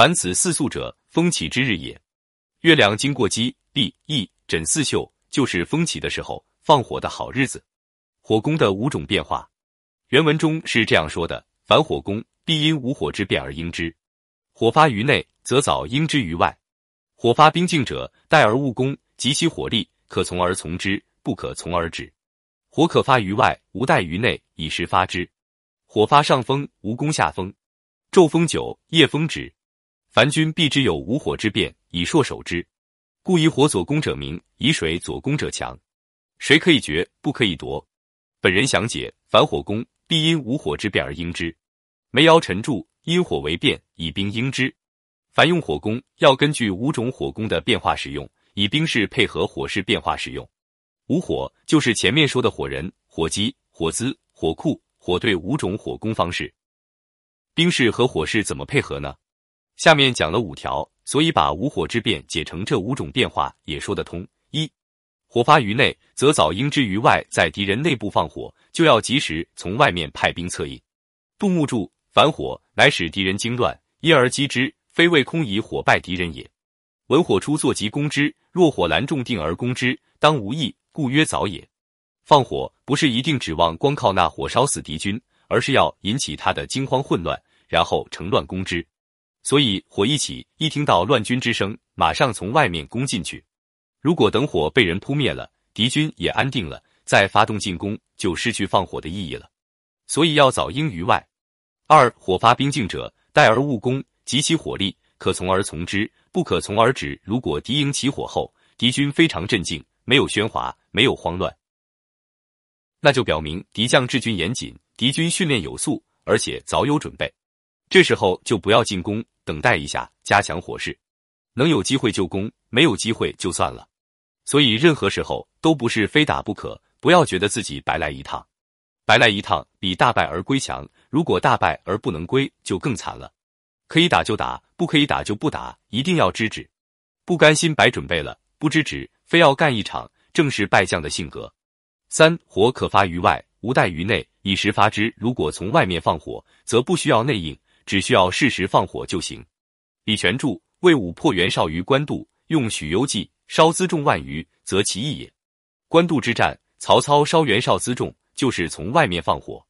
凡此四宿者，风起之日也。月亮经过鸡、毕、翼、枕四宿，就是风起的时候，放火的好日子。火攻的五种变化，原文中是这样说的：凡火攻，必因无火之变而应之。火发于内，则早应之于外。火发兵境者，待而勿攻，及其火力，可从而从之，不可从而止。火可发于外，无待于内，以时发之。火发上风，无攻下风。昼风久，夜风止。凡军必知有无火之变，以硕守之。故以火佐攻者明，以水佐攻者强。谁可以决，不可以夺。本人详解：凡火攻，必因无火之变而应之。梅尧臣著，因火为变，以兵应之。凡用火攻，要根据五种火攻的变化使用，以兵势配合火势变化使用。五火就是前面说的火人、火机、火资、火库、火队五种火攻方式。兵势和火势怎么配合呢？下面讲了五条，所以把无火之变解成这五种变化也说得通。一、火发于内，则早应之于外，在敌人内部放火，就要及时从外面派兵策应。杜牧注：反火乃使敌人惊乱，因而击之，非为空以火败敌人也。闻火出，坐即攻之；若火拦众定而攻之，当无益，故曰早也。放火不是一定指望光靠那火烧死敌军，而是要引起他的惊慌混乱，然后乘乱攻之。所以火一起，一听到乱军之声，马上从外面攻进去。如果等火被人扑灭了，敌军也安定了，再发动进攻，就失去放火的意义了。所以要早应于外。二火发兵境者，待而勿攻，及其火力，可从而从之，不可从而止。如果敌营起火后，敌军非常镇静，没有喧哗，没有慌乱，那就表明敌将治军严谨，敌军训练有素，而且早有准备。这时候就不要进攻，等待一下，加强火势，能有机会就攻，没有机会就算了。所以任何时候都不是非打不可，不要觉得自己白来一趟，白来一趟比大败而归强。如果大败而不能归，就更惨了。可以打就打，不可以打就不打，一定要知止。不甘心白准备了，不知止，非要干一场，正是败将的性格。三火可发于外，无待于内，以时发之。如果从外面放火，则不需要内应。只需要适时放火就行。李全柱：魏武破袁绍于官渡，用许攸计，烧辎重万余，则其意也。官渡之战，曹操烧袁绍辎重，就是从外面放火。